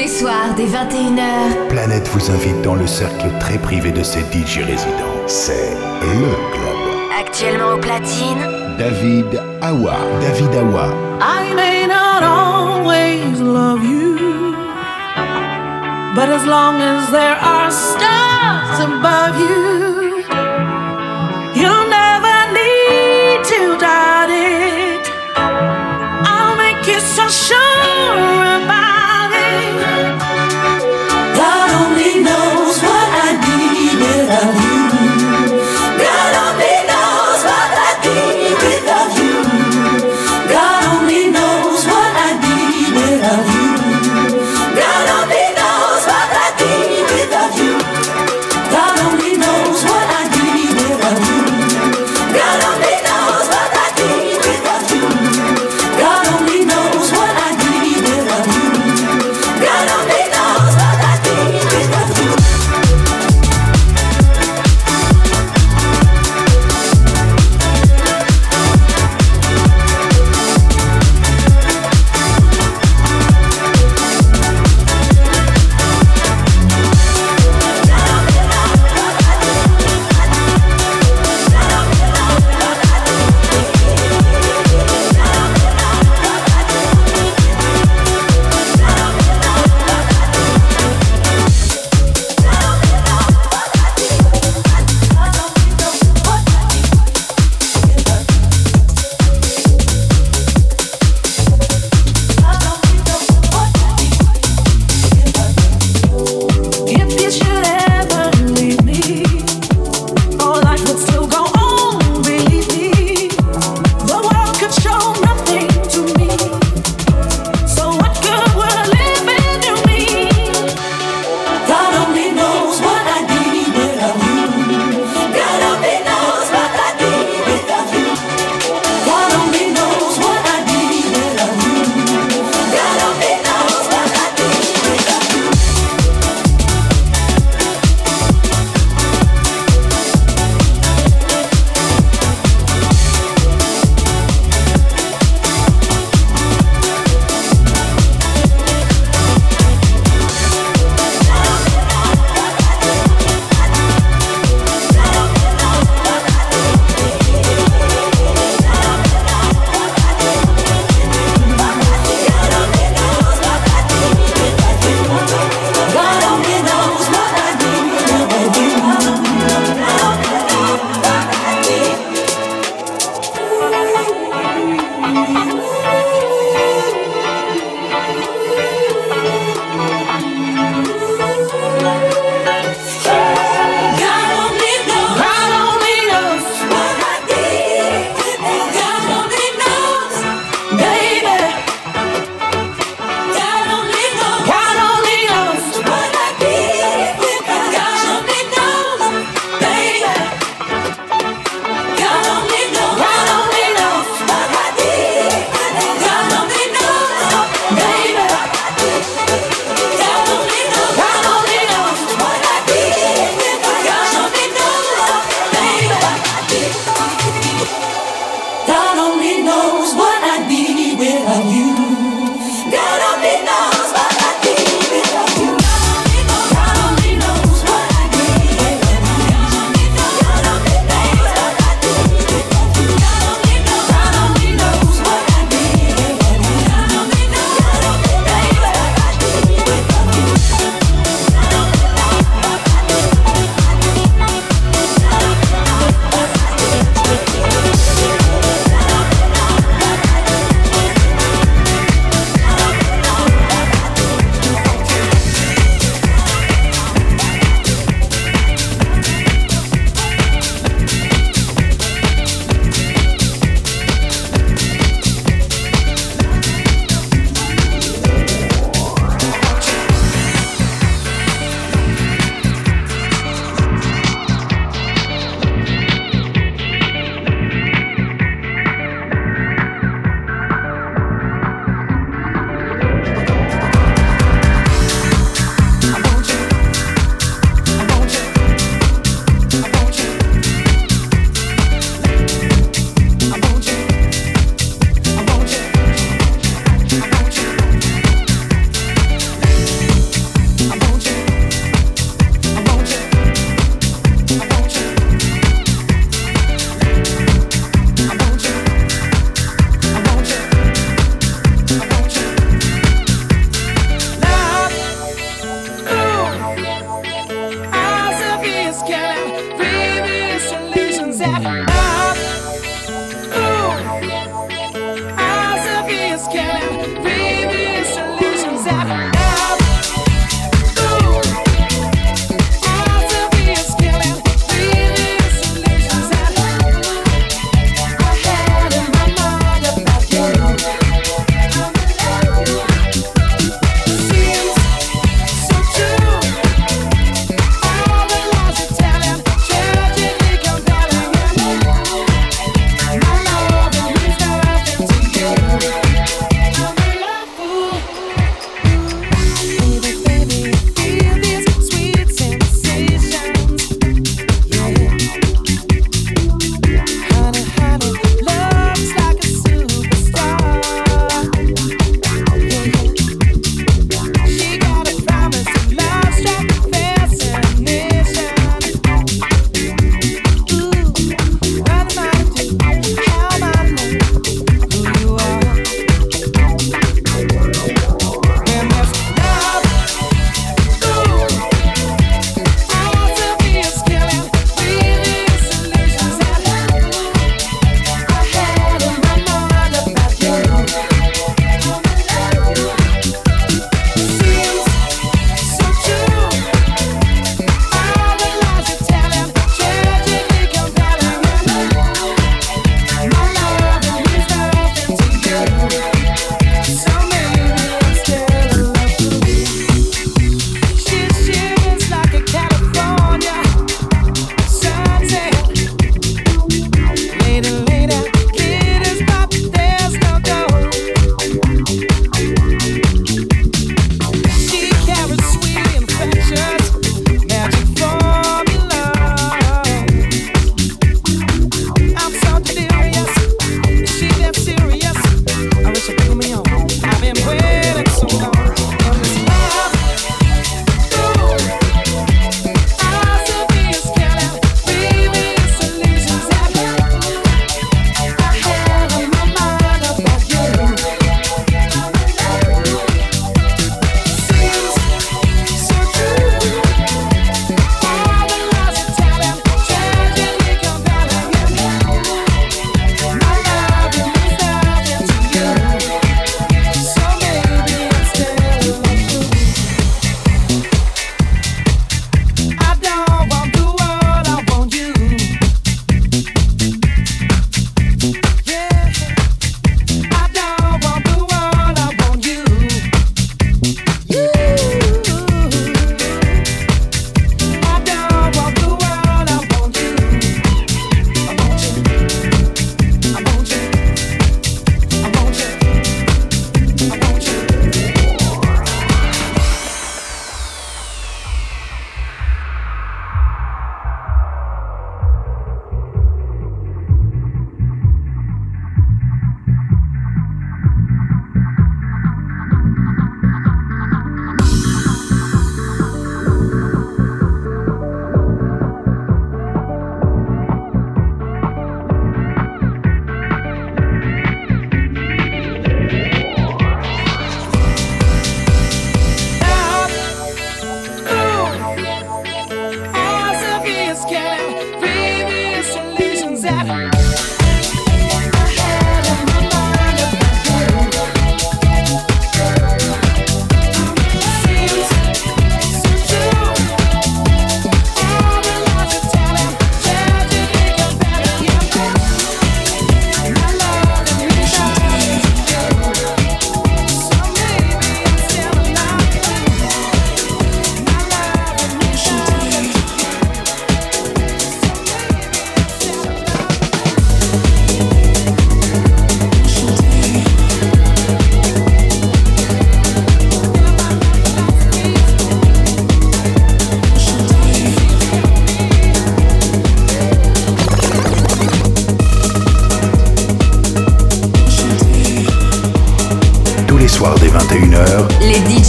les soirs dès 21h. Planète vous invite dans le cercle très privé de ses DJ résidents. C'est le club. Actuellement au platine. David Awa. David Awa. I may not always love you. But as long as there are stars above you, you'll never need to doubt it. I'll make you so sure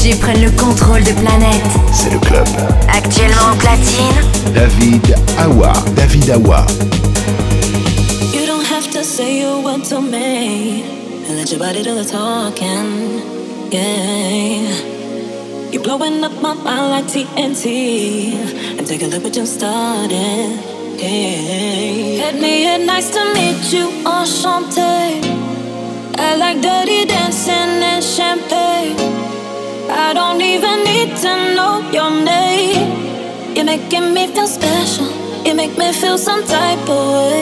DJ prennent le contrôle de planète. C'est le club. Actuellement en platine. David Awa. David Awa. You don't have to say you want to me. And let your body do the talking. Yeah. You're blowing up my mind like TNT. And take a look what you started. Hey. Hit me, and nice to meet you, enchanté. I like dirty dancing and champagne. I don't even need to know your name. You're making me feel special. You make me feel some type of way.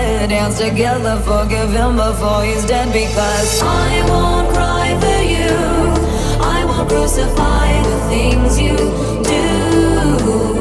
dance together. Forgive him before he's dead because I won't cry for you. I won't crucify the things you do.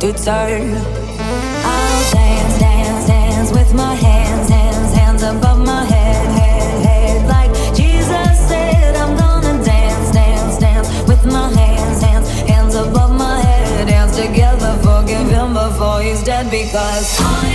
to turn. I'll dance, dance, dance with my hands, hands, hands above my head, head, head. Like Jesus said, I'm gonna dance, dance, dance with my hands, hands, hands above my head. Dance together, forgive him before he's dead because I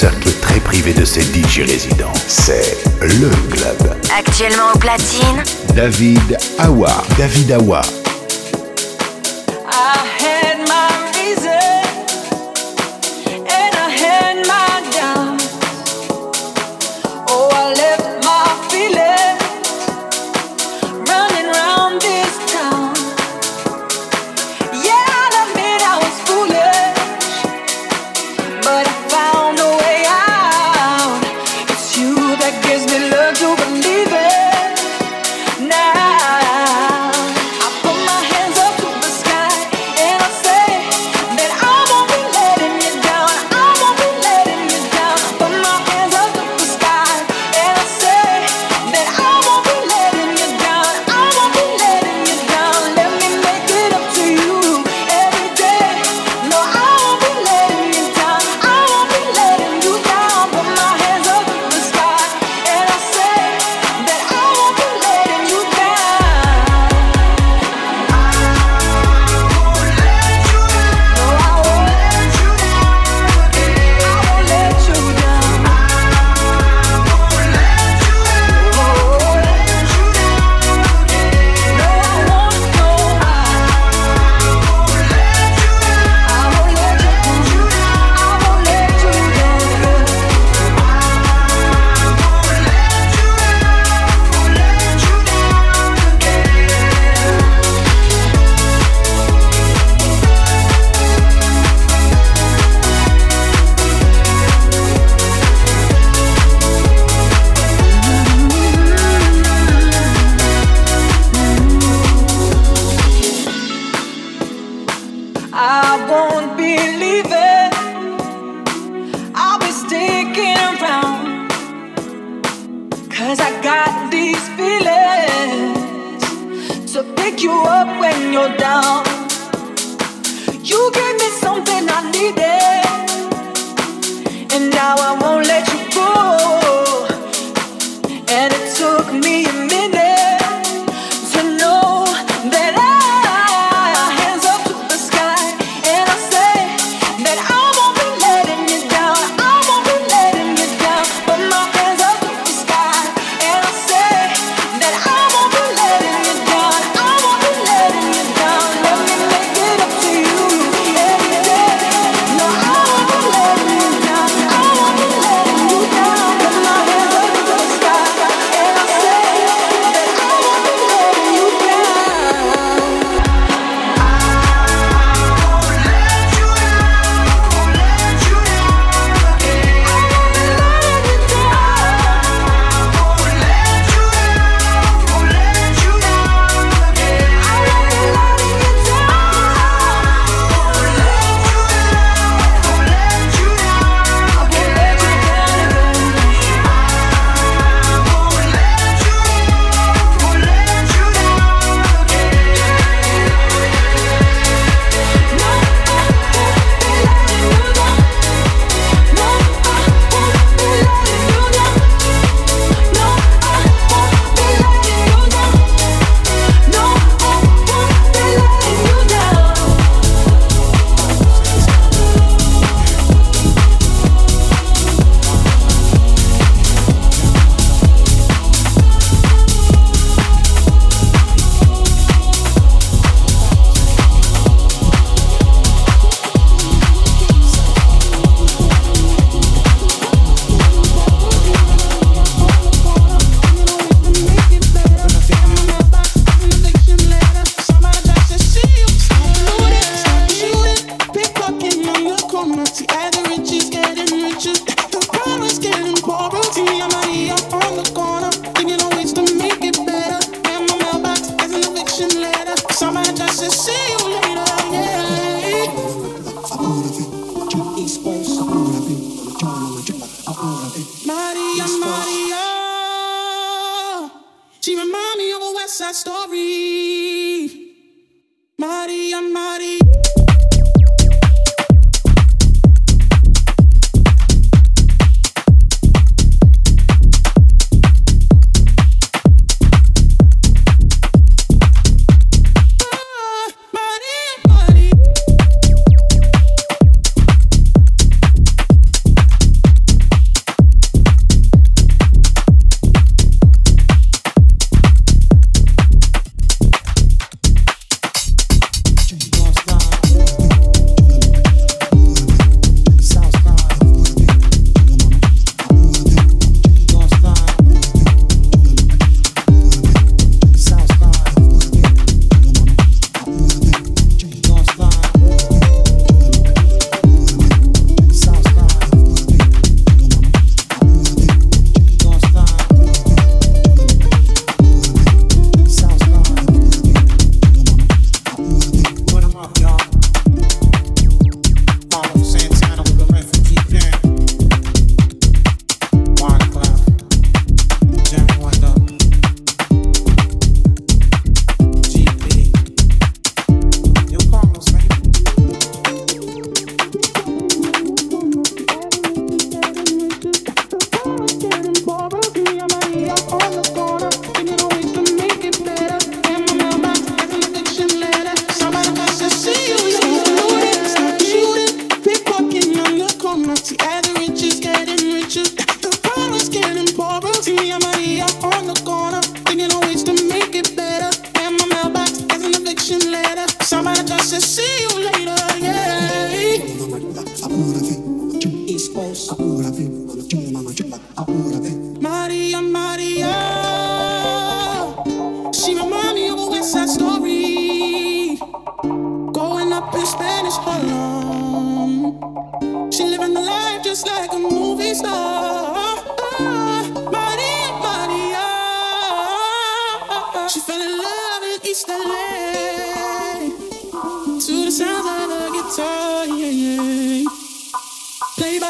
cercle très privé de ses DJ résidents. C'est le club. Actuellement au platine, David Awa. David Awa.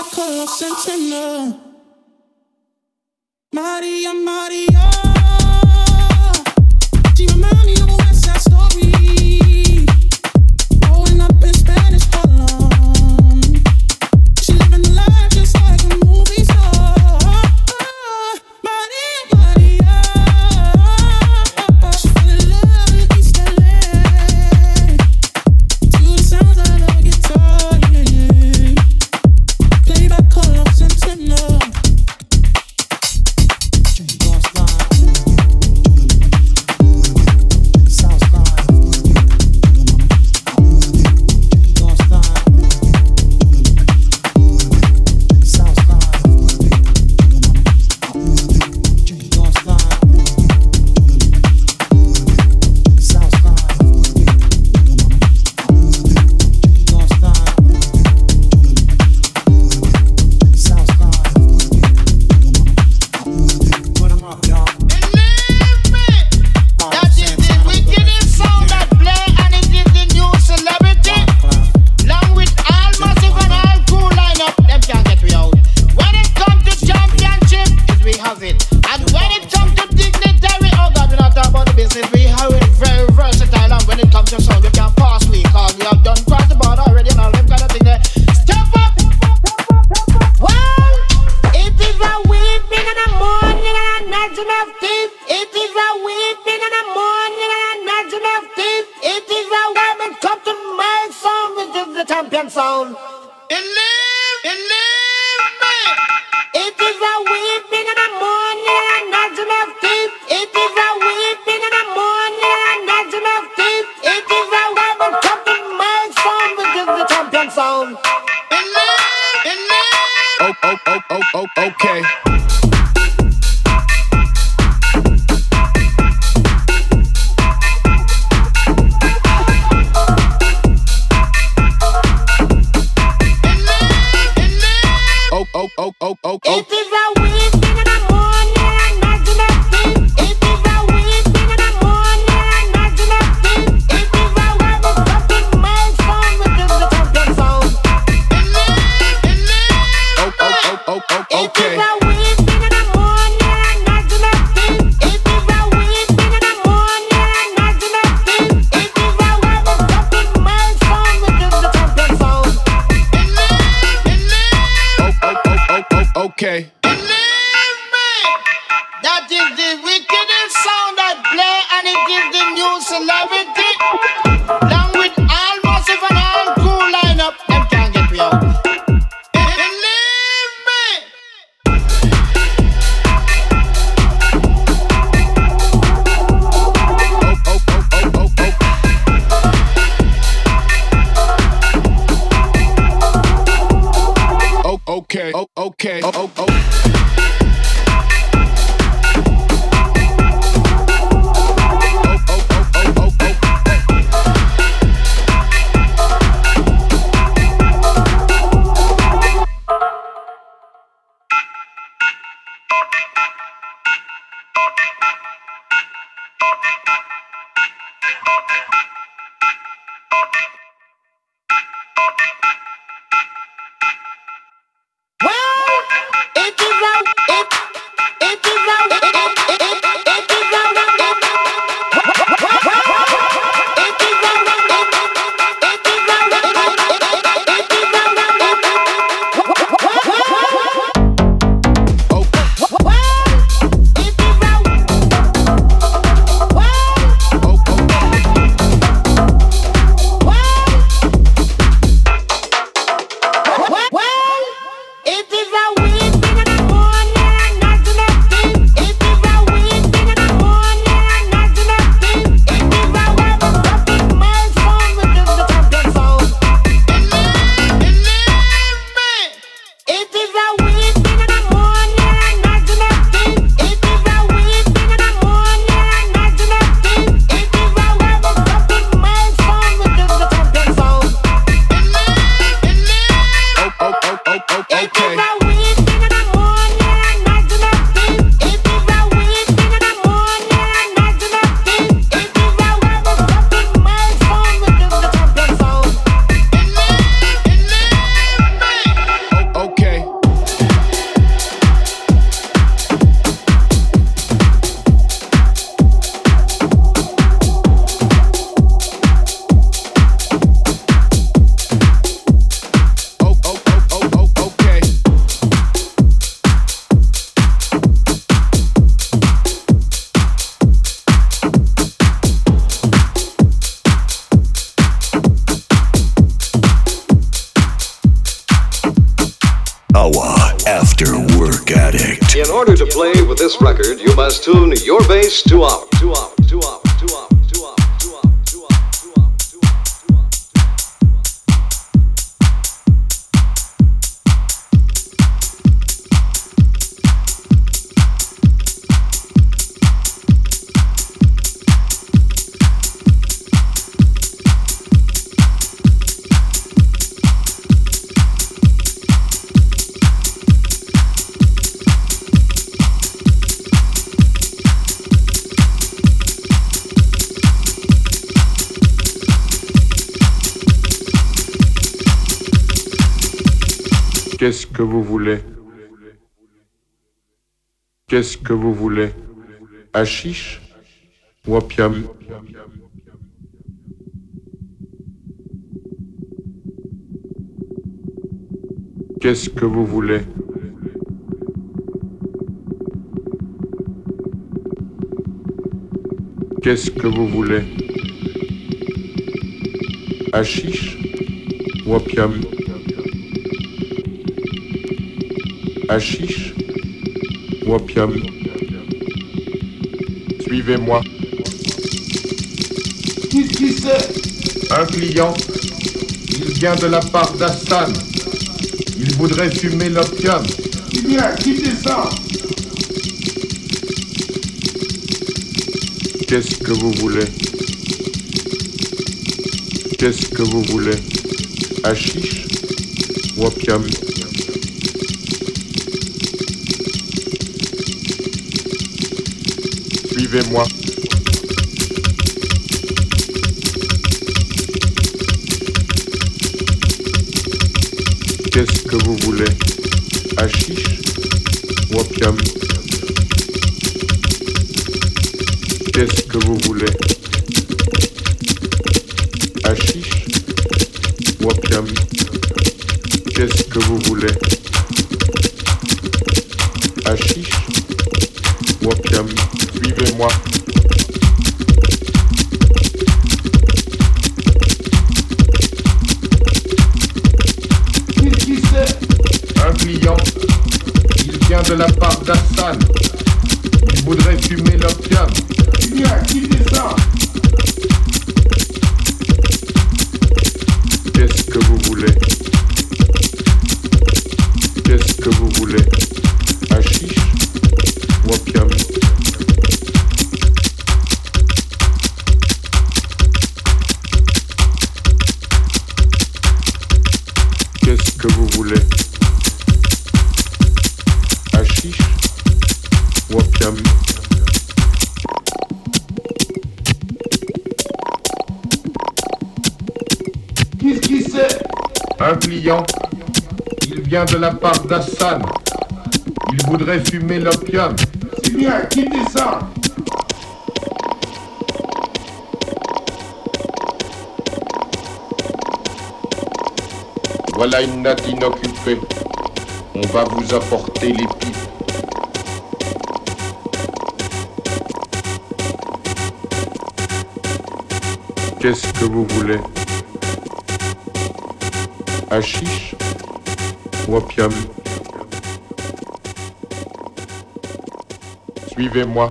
call sentinel. Maria, Maria. sound. Oh, oh, oh, okay. Qu'est-ce que vous voulez. Qu'est-ce que vous voulez? Achiche ou opium? Qu'est-ce que vous voulez? Qu'est-ce que vous voulez? Achiche ou opium? Hachiche ou opium Suivez-moi. Qu'est-ce qui c'est? Un client. Il vient de la part d'Assane. Il voudrait fumer l'opium. Eh bien, quittez ça Qu'est-ce que vous voulez? Qu'est-ce que vous voulez? Hachiche ou opium suivez-moi. Qu'est-ce que vous voulez? Hachiche ou opium? Qu'est-ce que vous voulez? Hachiche ou opium? Qu'est-ce que vous voulez? Hachiche toi et moi. part d'Assad. Il voudrait fumer l'opium. C'est bien, quittez ça. Voilà une natte inoccupée. On va vous apporter les pipes. Qu'est-ce que vous voulez? Un chiche? Tropium. Suivez-moi.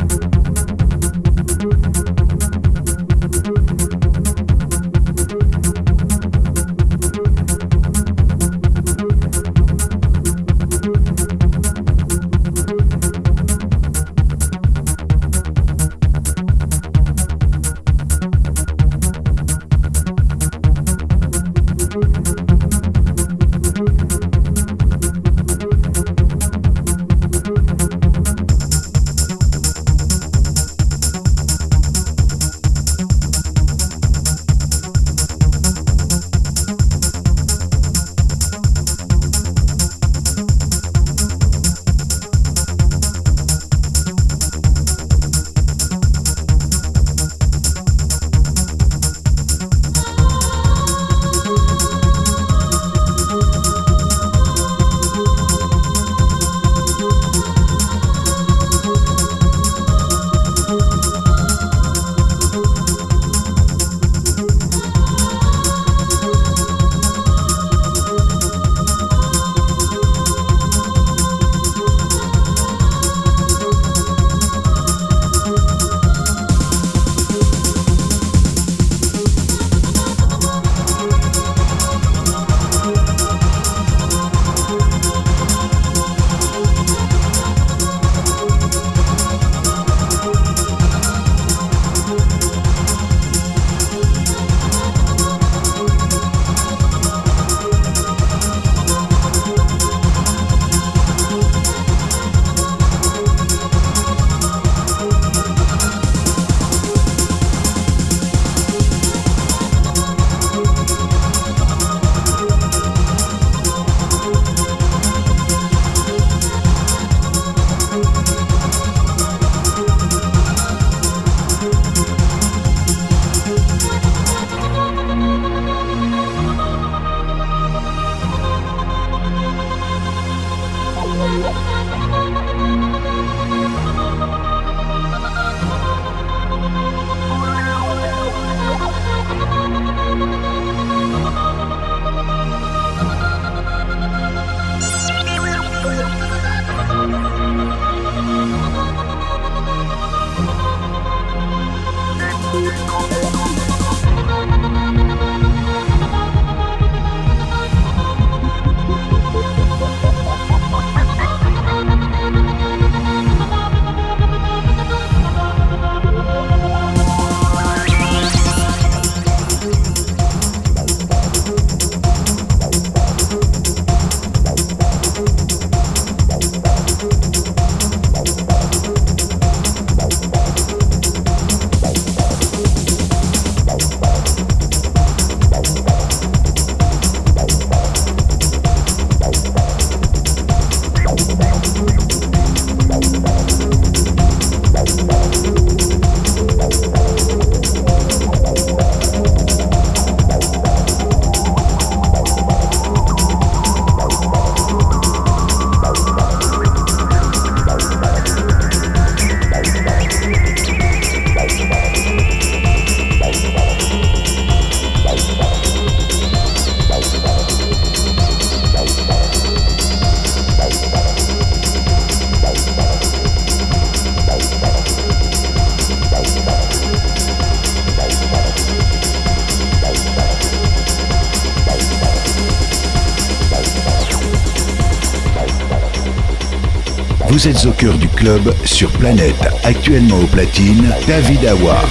Vous êtes au cœur du club sur Planète, actuellement au platine, David Awa.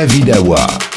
David Awa.